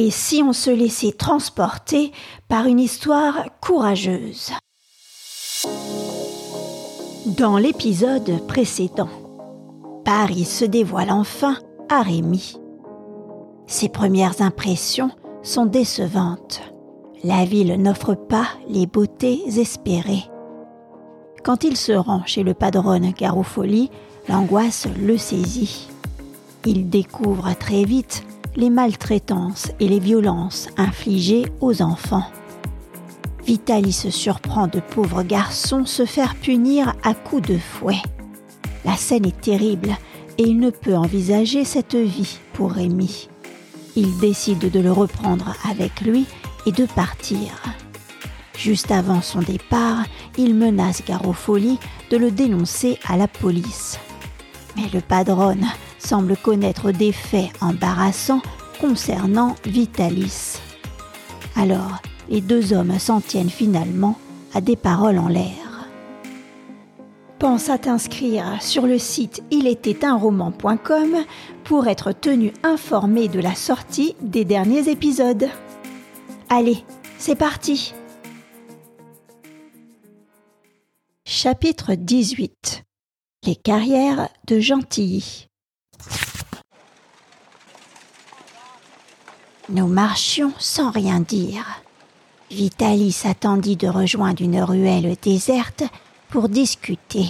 Et si on se laissait transporter par une histoire courageuse Dans l'épisode précédent, Paris se dévoile enfin à Rémy. Ses premières impressions sont décevantes. La ville n'offre pas les beautés espérées. Quand il se rend chez le padrone Garofoli, l'angoisse le saisit. Il découvre très vite les maltraitances et les violences infligées aux enfants. Vitaly se surprend de pauvres garçons se faire punir à coups de fouet. La scène est terrible et il ne peut envisager cette vie pour Rémi. Il décide de le reprendre avec lui et de partir. Juste avant son départ, il menace Garofoli de le dénoncer à la police. Mais le padrone semble connaître des faits embarrassants concernant Vitalis. Alors, les deux hommes s'en tiennent finalement à des paroles en l'air. Pense à t'inscrire sur le site roman.com pour être tenu informé de la sortie des derniers épisodes. Allez, c'est parti Chapitre 18 Les carrières de Gentilly Nous marchions sans rien dire. Vitalis attendit de rejoindre une ruelle déserte pour discuter.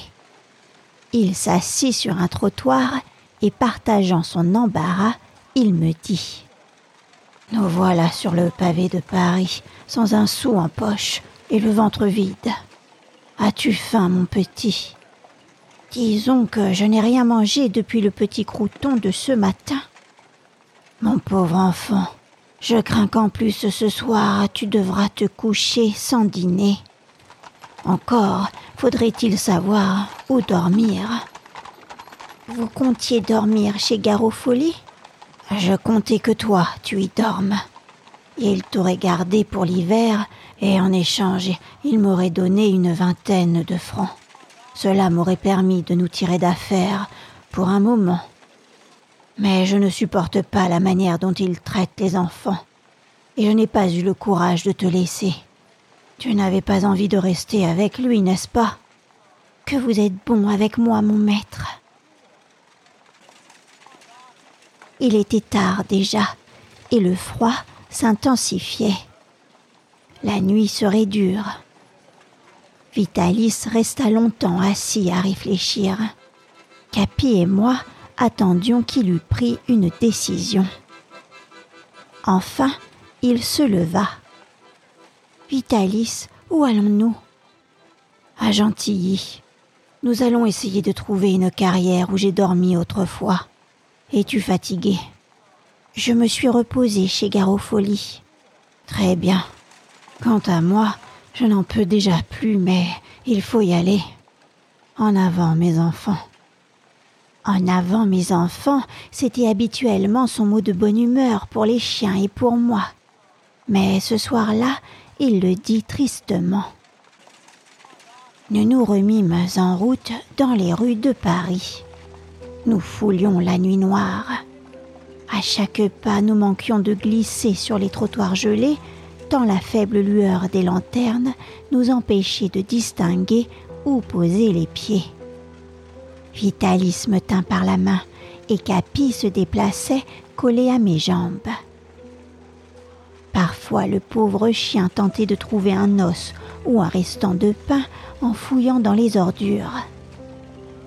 Il s'assit sur un trottoir et partageant son embarras, il me dit Nous voilà sur le pavé de Paris, sans un sou en poche et le ventre vide. As-tu faim, mon petit? Disons que je n'ai rien mangé depuis le petit crouton de ce matin. Mon pauvre enfant, je crains qu'en plus ce soir tu devras te coucher sans dîner. Encore faudrait-il savoir où dormir. Vous comptiez dormir chez Garofoli? Je comptais que toi tu y dormes. Il t'aurait gardé pour l'hiver et en échange il m'aurait donné une vingtaine de francs. Cela m'aurait permis de nous tirer d'affaire pour un moment mais je ne supporte pas la manière dont il traite les enfants, et je n'ai pas eu le courage de te laisser. Tu n'avais pas envie de rester avec lui, n'est-ce pas? Que vous êtes bon avec moi, mon maître. Il était tard déjà, et le froid s'intensifiait. La nuit serait dure. Vitalis resta longtemps assis à réfléchir. Capi et moi attendions qu'il eût pris une décision. Enfin, il se leva. Vitalis, où allons-nous? À Gentilly. Nous allons essayer de trouver une carrière où j'ai dormi autrefois. Es-tu fatigué? Je me suis reposé chez Garofoli. Très bien. Quant à moi, je n'en peux déjà plus, mais il faut y aller. En avant, mes enfants. En avant, mes enfants, c'était habituellement son mot de bonne humeur pour les chiens et pour moi. Mais ce soir-là, il le dit tristement. Nous nous remîmes en route dans les rues de Paris. Nous foulions la nuit noire. À chaque pas, nous manquions de glisser sur les trottoirs gelés, tant la faible lueur des lanternes nous empêchait de distinguer où poser les pieds. Vitalis me tint par la main et Capi se déplaçait collé à mes jambes. Parfois le pauvre chien tentait de trouver un os ou un restant de pain en fouillant dans les ordures.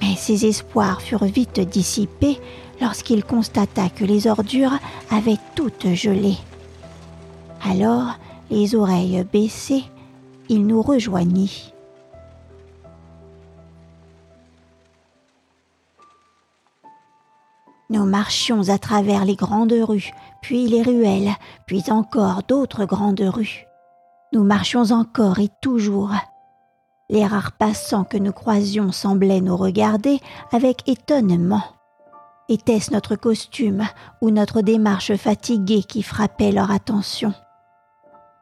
Mais ses espoirs furent vite dissipés lorsqu'il constata que les ordures avaient toutes gelé. Alors, les oreilles baissées, il nous rejoignit. Nous marchions à travers les grandes rues, puis les ruelles, puis encore d'autres grandes rues. Nous marchions encore et toujours. Les rares passants que nous croisions semblaient nous regarder avec étonnement. Était-ce notre costume ou notre démarche fatiguée qui frappait leur attention?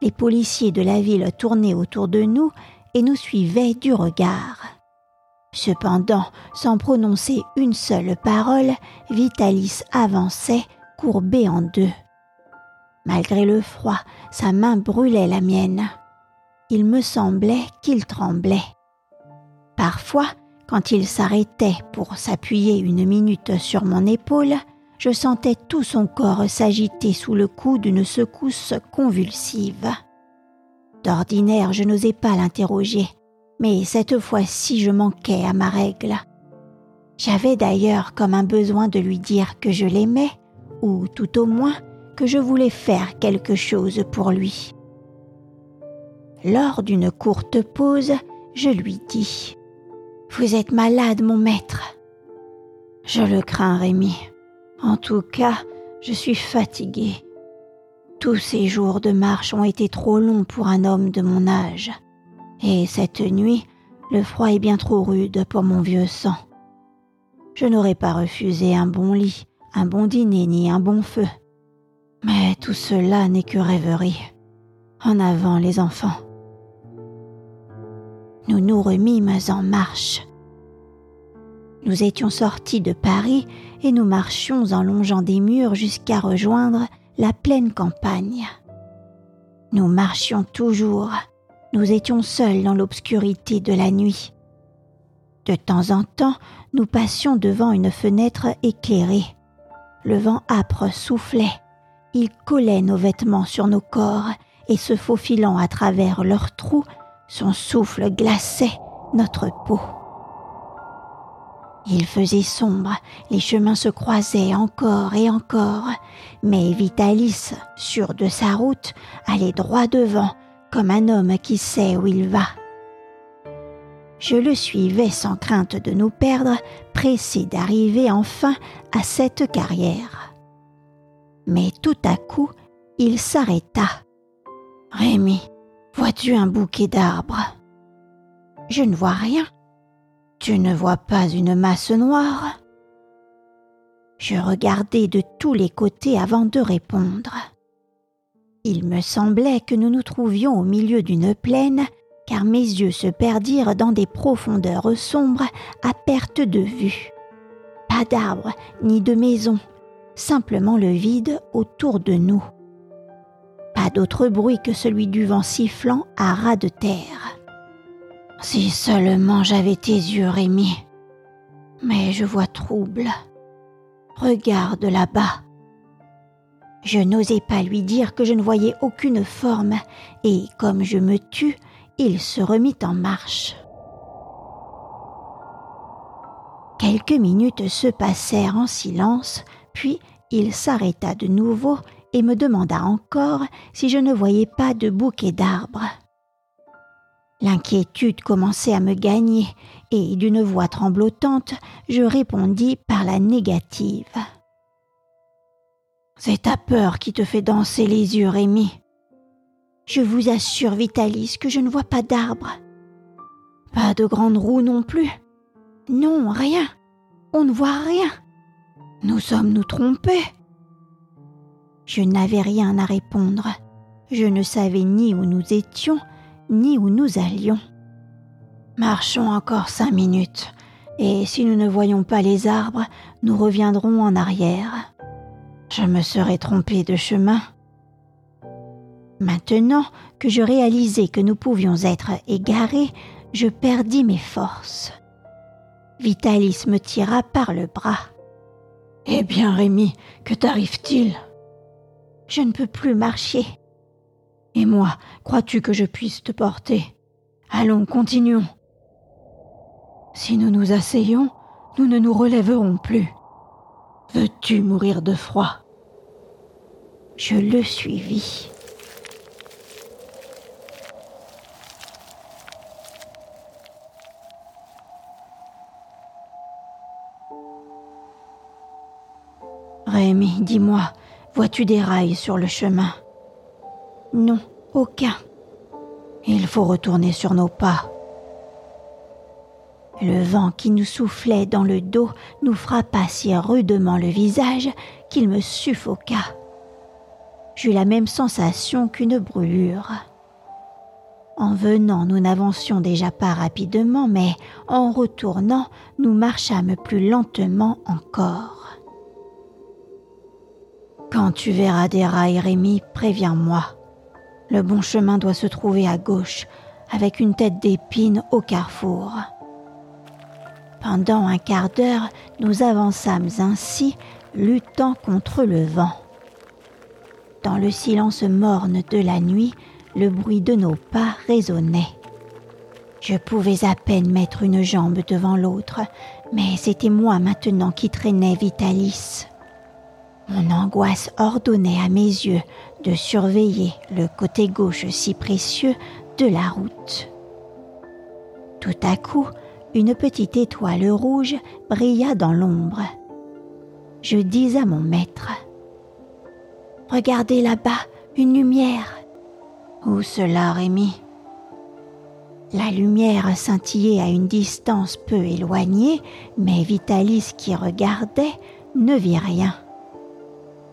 Les policiers de la ville tournaient autour de nous et nous suivaient du regard. Cependant, sans prononcer une seule parole, Vitalis avançait, courbé en deux. Malgré le froid, sa main brûlait la mienne. Il me semblait qu'il tremblait. Parfois, quand il s'arrêtait pour s'appuyer une minute sur mon épaule, je sentais tout son corps s'agiter sous le coup d'une secousse convulsive. D'ordinaire, je n'osais pas l'interroger, mais cette fois-ci je manquais à ma règle. J'avais d'ailleurs comme un besoin de lui dire que je l'aimais, ou tout au moins que je voulais faire quelque chose pour lui. Lors d'une courte pause, je lui dis ⁇ Vous êtes malade, mon maître ?⁇ Je le crains, Rémi. En tout cas, je suis fatiguée. Tous ces jours de marche ont été trop longs pour un homme de mon âge. Et cette nuit, le froid est bien trop rude pour mon vieux sang. Je n'aurais pas refusé un bon lit, un bon dîner ni un bon feu. Mais tout cela n'est que rêverie. En avant les enfants. Nous nous remîmes en marche. Nous étions sortis de Paris et nous marchions en longeant des murs jusqu'à rejoindre la pleine campagne. Nous marchions toujours, nous étions seuls dans l'obscurité de la nuit. De temps en temps, nous passions devant une fenêtre éclairée. Le vent âpre soufflait, il collait nos vêtements sur nos corps et se faufilant à travers leurs trous, son souffle glaçait notre peau. Il faisait sombre, les chemins se croisaient encore et encore, mais Vitalis, sûr de sa route, allait droit devant, comme un homme qui sait où il va. Je le suivais sans crainte de nous perdre, pressé d'arriver enfin à cette carrière. Mais tout à coup, il s'arrêta. Rémi, vois-tu un bouquet d'arbres? Je ne vois rien, tu ne vois pas une masse noire Je regardai de tous les côtés avant de répondre. Il me semblait que nous nous trouvions au milieu d'une plaine, car mes yeux se perdirent dans des profondeurs sombres à perte de vue. Pas d'arbres ni de maisons, simplement le vide autour de nous. Pas d'autre bruit que celui du vent sifflant à ras de terre. Si seulement j'avais tes yeux, Rémi. Mais je vois trouble. Regarde là-bas. Je n'osais pas lui dire que je ne voyais aucune forme, et comme je me tue, il se remit en marche. Quelques minutes se passèrent en silence, puis il s'arrêta de nouveau et me demanda encore si je ne voyais pas de bouquet d'arbres. L'inquiétude commençait à me gagner, et d'une voix tremblotante, je répondis par la négative. C'est ta peur qui te fait danser les yeux, Rémi. Je vous assure, Vitalis, que je ne vois pas d'arbres. Pas de grandes roues non plus. Non, rien. On ne voit rien. Nous sommes nous trompés. Je n'avais rien à répondre. Je ne savais ni où nous étions, ni où nous allions. Marchons encore cinq minutes, et si nous ne voyons pas les arbres, nous reviendrons en arrière. Je me serais trompé de chemin. Maintenant que je réalisais que nous pouvions être égarés, je perdis mes forces. Vitalis me tira par le bras. Eh bien, Rémi, que t'arrive-t-il? Je ne peux plus marcher. Et moi, crois-tu que je puisse te porter? Allons, continuons. Si nous nous asseyons, nous ne nous relèverons plus. Veux-tu mourir de froid? Je le suivis. Rémi, dis-moi, vois-tu des rails sur le chemin? Non, aucun. Il faut retourner sur nos pas. Le vent qui nous soufflait dans le dos nous frappa si rudement le visage qu'il me suffoqua. J'eus la même sensation qu'une brûlure. En venant, nous n'avancions déjà pas rapidement, mais en retournant, nous marchâmes plus lentement encore. Quand tu verras des rails, Rémi, préviens-moi. Le bon chemin doit se trouver à gauche, avec une tête d'épine au carrefour. Pendant un quart d'heure, nous avançâmes ainsi, luttant contre le vent. Dans le silence morne de la nuit, le bruit de nos pas résonnait. Je pouvais à peine mettre une jambe devant l'autre, mais c'était moi maintenant qui traînais Vitalis. Mon angoisse ordonnait à mes yeux de surveiller le côté gauche si précieux de la route. Tout à coup, une petite étoile rouge brilla dans l'ombre. Je dis à mon maître Regardez là-bas, une lumière. Où cela, Rémi? La lumière scintillait à une distance peu éloignée, mais Vitalis qui regardait ne vit rien.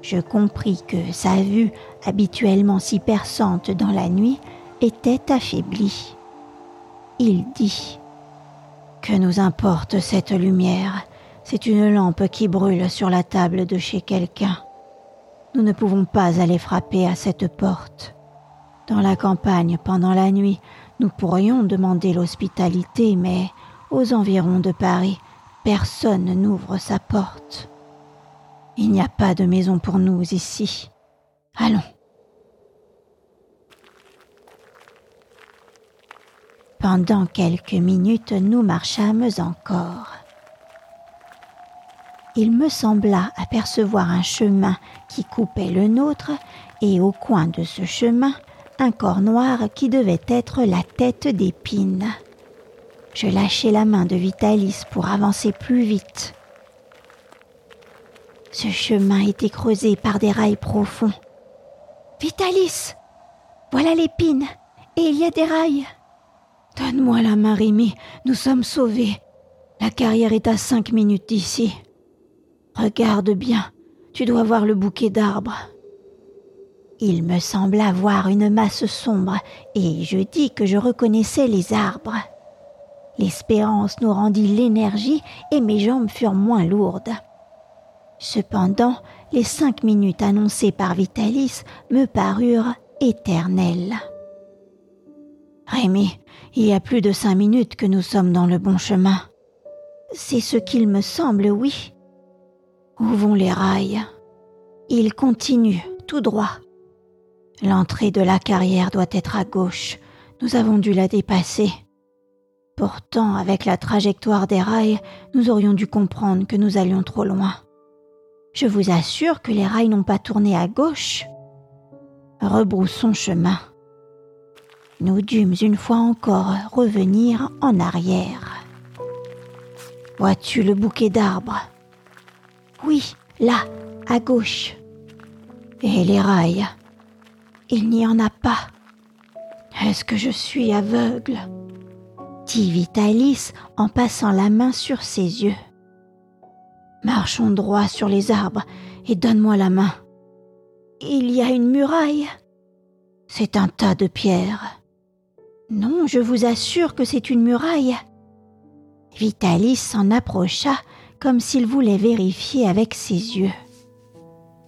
Je compris que sa vue, habituellement si perçante dans la nuit, était affaiblie. Il dit Que nous importe cette lumière? C'est une lampe qui brûle sur la table de chez quelqu'un. Nous ne pouvons pas aller frapper à cette porte. Dans la campagne, pendant la nuit, nous pourrions demander l'hospitalité, mais aux environs de Paris, personne n'ouvre sa porte. Il n'y a pas de maison pour nous ici. Allons. Pendant quelques minutes, nous marchâmes encore. Il me sembla apercevoir un chemin qui coupait le nôtre, et au coin de ce chemin, un corps noir qui devait être la tête d'épine. Je lâchai la main de Vitalis pour avancer plus vite. Ce chemin était creusé par des rails profonds. Vitalis Voilà l'épine Et il y a des rails Donne-moi la main, Rémi, nous sommes sauvés. La carrière est à cinq minutes d'ici. Regarde bien, tu dois voir le bouquet d'arbres. Il me sembla voir une masse sombre, et je dis que je reconnaissais les arbres. L'espérance nous rendit l'énergie et mes jambes furent moins lourdes. Cependant, les cinq minutes annoncées par Vitalis me parurent éternelles. Rémi, il y a plus de cinq minutes que nous sommes dans le bon chemin. C'est ce qu'il me semble, oui. Où vont les rails? Ils continuent tout droit. L'entrée de la carrière doit être à gauche. Nous avons dû la dépasser. Pourtant, avec la trajectoire des rails, nous aurions dû comprendre que nous allions trop loin. Je vous assure que les rails n'ont pas tourné à gauche. Rebroussons chemin. Nous dûmes une fois encore revenir en arrière. Vois-tu le bouquet d'arbres? Oui, là, à gauche. Et les rails Il n'y en a pas. Est-ce que je suis aveugle? dit Vitalis en passant la main sur ses yeux. Marchons droit sur les arbres et donne-moi la main. Il y a une muraille. C'est un tas de pierres. Non, je vous assure que c'est une muraille. Vitalis s'en approcha comme s'il voulait vérifier avec ses yeux.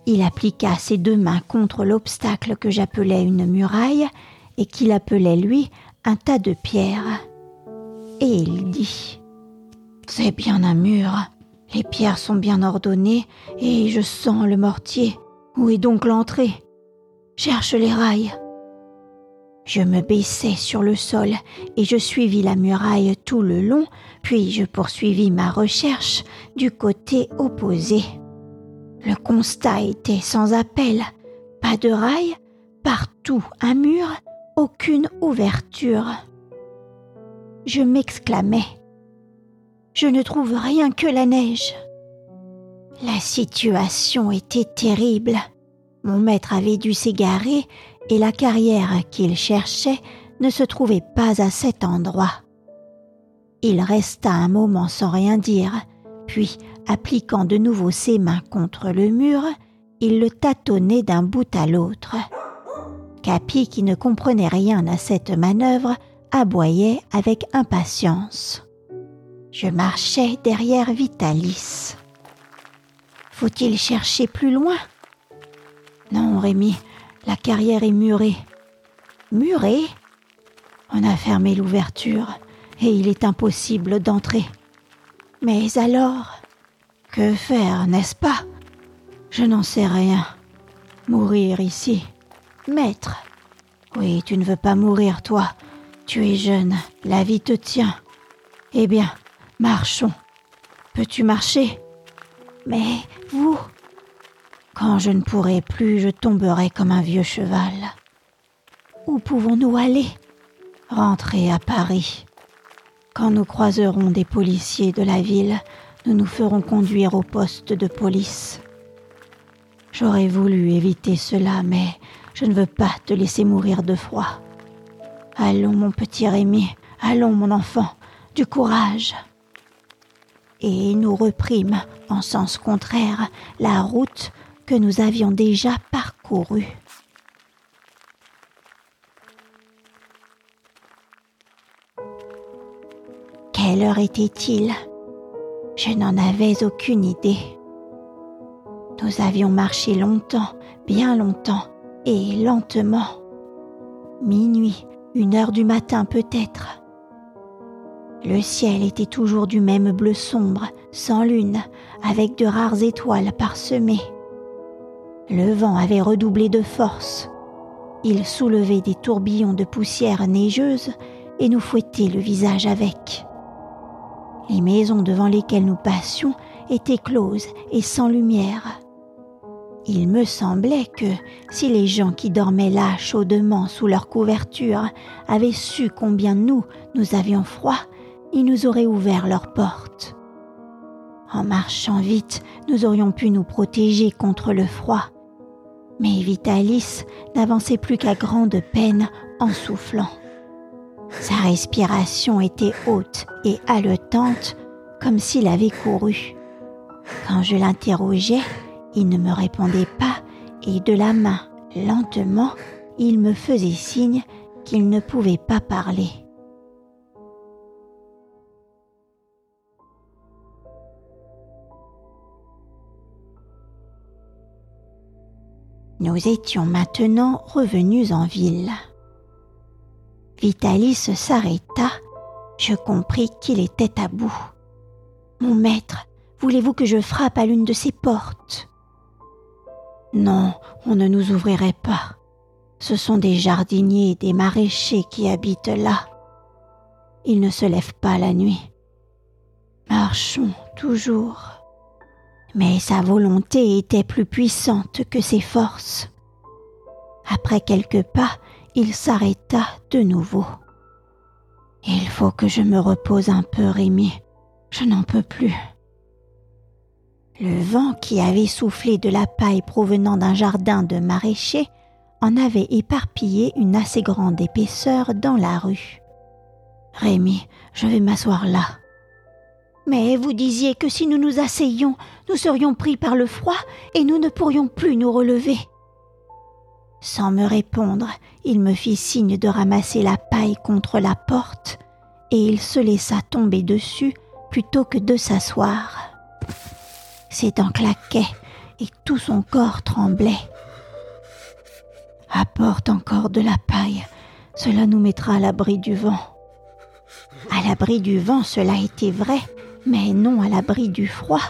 Il appliqua ses deux mains contre l'obstacle que j'appelais une muraille et qu'il appelait lui un tas de pierres. Et il dit C'est bien un mur. Les pierres sont bien ordonnées et je sens le mortier. Où est donc l'entrée? Cherche les rails. Je me baissai sur le sol et je suivis la muraille tout le long, puis je poursuivis ma recherche du côté opposé. Le constat était sans appel. Pas de rails, partout un mur, aucune ouverture. Je m'exclamai. Je ne trouve rien que la neige. La situation était terrible. Mon maître avait dû s'égarer et la carrière qu'il cherchait ne se trouvait pas à cet endroit. Il resta un moment sans rien dire, puis, appliquant de nouveau ses mains contre le mur, il le tâtonnait d'un bout à l'autre. Capi, qui ne comprenait rien à cette manœuvre, aboyait avec impatience. Je marchais derrière Vitalis. Faut-il chercher plus loin? Non, Rémi, la carrière est murée. Murée On a fermé l'ouverture et il est impossible d'entrer. Mais alors Que faire, n'est-ce pas? Je n'en sais rien. Mourir ici. Maître. Oui, tu ne veux pas mourir, toi. Tu es jeune, la vie te tient. Eh bien, marchons. Peux-tu marcher? Mais vous Quand je ne pourrai plus, je tomberai comme un vieux cheval. Où pouvons-nous aller? Rentrer à Paris. Quand nous croiserons des policiers de la ville, nous nous ferons conduire au poste de police. J'aurais voulu éviter cela, mais je ne veux pas te laisser mourir de froid. Allons, mon petit Rémi, allons, mon enfant, du courage. Et nous reprîmes, en sens contraire, la route que nous avions déjà parcourue. Quelle heure était-il? Je n'en avais aucune idée. Nous avions marché longtemps, bien longtemps, et lentement. Minuit, une heure du matin peut-être. Le ciel était toujours du même bleu sombre, sans lune, avec de rares étoiles parsemées. Le vent avait redoublé de force. Il soulevait des tourbillons de poussière neigeuse et nous fouettait le visage avec. Les maisons devant lesquelles nous passions étaient closes et sans lumière. Il me semblait que si les gens qui dormaient là chaudement sous leur couverture avaient su combien nous, nous avions froid, ils nous auraient ouvert leurs portes. En marchant vite, nous aurions pu nous protéger contre le froid. Mais Vitalis n'avançait plus qu'à grande peine en soufflant. Sa respiration était haute et haletante, comme s'il avait couru. Quand je l'interrogeais, il ne me répondait pas et de la main, lentement, il me faisait signe qu'il ne pouvait pas parler. Nous étions maintenant revenus en ville. Vitalis s'arrêta. Je compris qu'il était à bout. Mon maître, voulez-vous que je frappe à l'une de ces portes? Non, on ne nous ouvrirait pas. Ce sont des jardiniers et des maraîchers qui habitent là. Ils ne se lèvent pas la nuit. Marchons toujours. Mais sa volonté était plus puissante que ses forces. Après quelques pas, il s'arrêta de nouveau. Il faut que je me repose un peu, Rémi. Je n'en peux plus. Le vent qui avait soufflé de la paille provenant d'un jardin de maraîchers en avait éparpillé une assez grande épaisseur dans la rue. Rémi, je vais m'asseoir là. Mais vous disiez que si nous nous asseyions, nous serions pris par le froid et nous ne pourrions plus nous relever. Sans me répondre, il me fit signe de ramasser la paille contre la porte, et il se laissa tomber dessus plutôt que de s'asseoir. Ses dents claquaient et tout son corps tremblait. Apporte encore de la paille, cela nous mettra à l'abri du vent. À l'abri du vent, cela était vrai, mais non à l'abri du froid.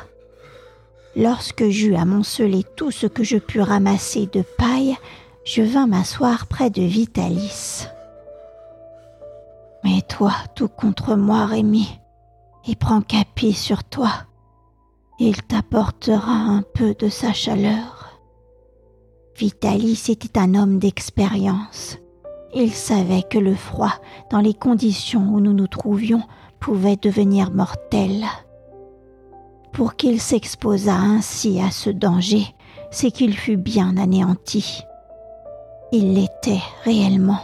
Lorsque j'eus amoncelé tout ce que je pus ramasser de paille, je vins m'asseoir près de Vitalis. Mais toi, tout contre moi, Rémi, et prends Capi sur toi. Il t'apportera un peu de sa chaleur. Vitalis était un homme d'expérience. Il savait que le froid, dans les conditions où nous nous trouvions, pouvait devenir mortel. Pour qu'il s'exposât ainsi à ce danger, c'est qu'il fut bien anéanti. Il l'était réellement.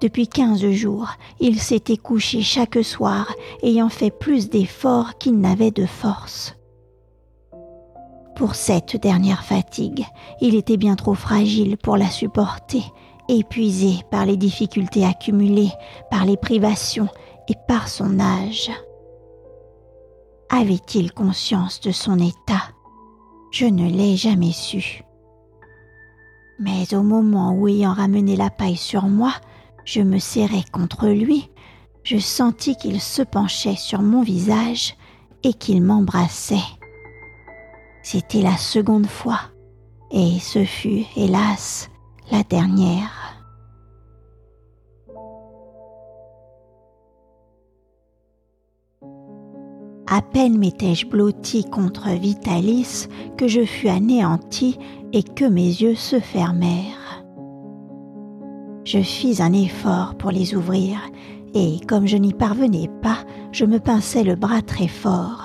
Depuis quinze jours, il s'était couché chaque soir, ayant fait plus d'efforts qu'il n'avait de force. Pour cette dernière fatigue, il était bien trop fragile pour la supporter, épuisé par les difficultés accumulées, par les privations et par son âge. Avait-il conscience de son état? Je ne l'ai jamais su. Mais au moment où ayant ramené la paille sur moi, je me serrai contre lui, je sentis qu'il se penchait sur mon visage et qu'il m'embrassait. C'était la seconde fois, et ce fut, hélas, la dernière. À peine m'étais-je blotti contre Vitalis que je fus anéanti et que mes yeux se fermèrent. Je fis un effort pour les ouvrir et comme je n'y parvenais pas, je me pinçais le bras très fort.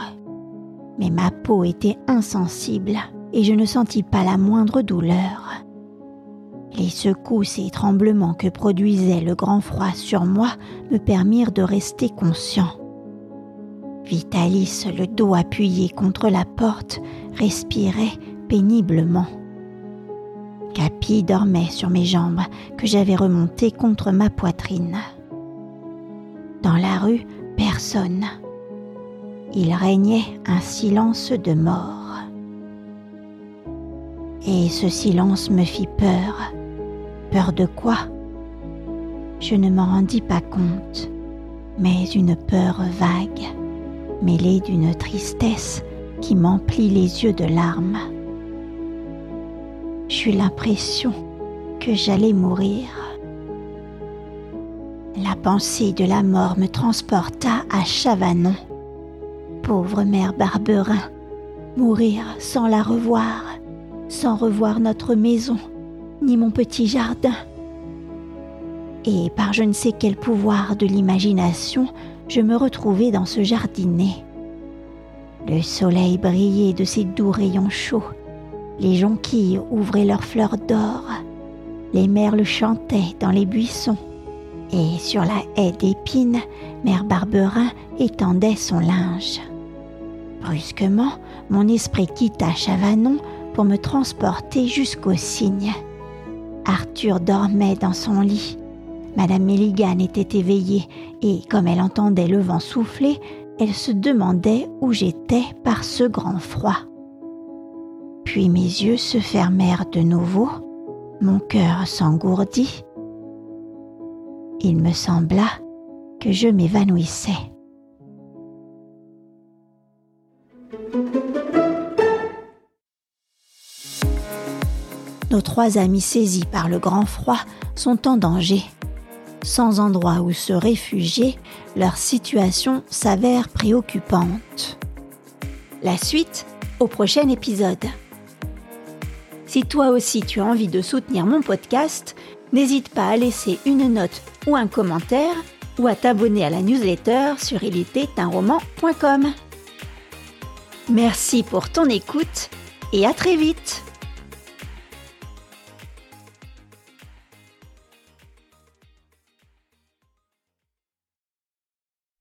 Mais ma peau était insensible et je ne sentis pas la moindre douleur. Les secousses et tremblements que produisait le grand froid sur moi me permirent de rester conscient. Vitalis, le dos appuyé contre la porte, respirait péniblement. Capi dormait sur mes jambes que j'avais remontées contre ma poitrine. Dans la rue, personne. Il régnait un silence de mort. Et ce silence me fit peur. Peur de quoi? Je ne m'en rendis pas compte, mais une peur vague mêlée d'une tristesse qui m'emplit les yeux de larmes. J'eus l'impression que j'allais mourir. La pensée de la mort me transporta à Chavanon. Pauvre mère Barberin, mourir sans la revoir, sans revoir notre maison, ni mon petit jardin. Et par je ne sais quel pouvoir de l'imagination, je me retrouvai dans ce jardinet. Le soleil brillait de ses doux rayons chauds, les jonquilles ouvraient leurs fleurs d'or, les merles chantaient dans les buissons, et sur la haie d'épines, Mère Barberin étendait son linge. Brusquement, mon esprit quitta Chavanon pour me transporter jusqu'au cygne. Arthur dormait dans son lit, Madame Milligan était éveillée et, comme elle entendait le vent souffler, elle se demandait où j'étais par ce grand froid. Puis mes yeux se fermèrent de nouveau, mon cœur s'engourdit. Il me sembla que je m'évanouissais. Nos trois amis saisis par le grand froid sont en danger sans endroit où se réfugier, leur situation s'avère préoccupante. La suite au prochain épisode. Si toi aussi tu as envie de soutenir mon podcast, n'hésite pas à laisser une note ou un commentaire ou à t'abonner à la newsletter sur ilétait-un-roman.com. Merci pour ton écoute et à très vite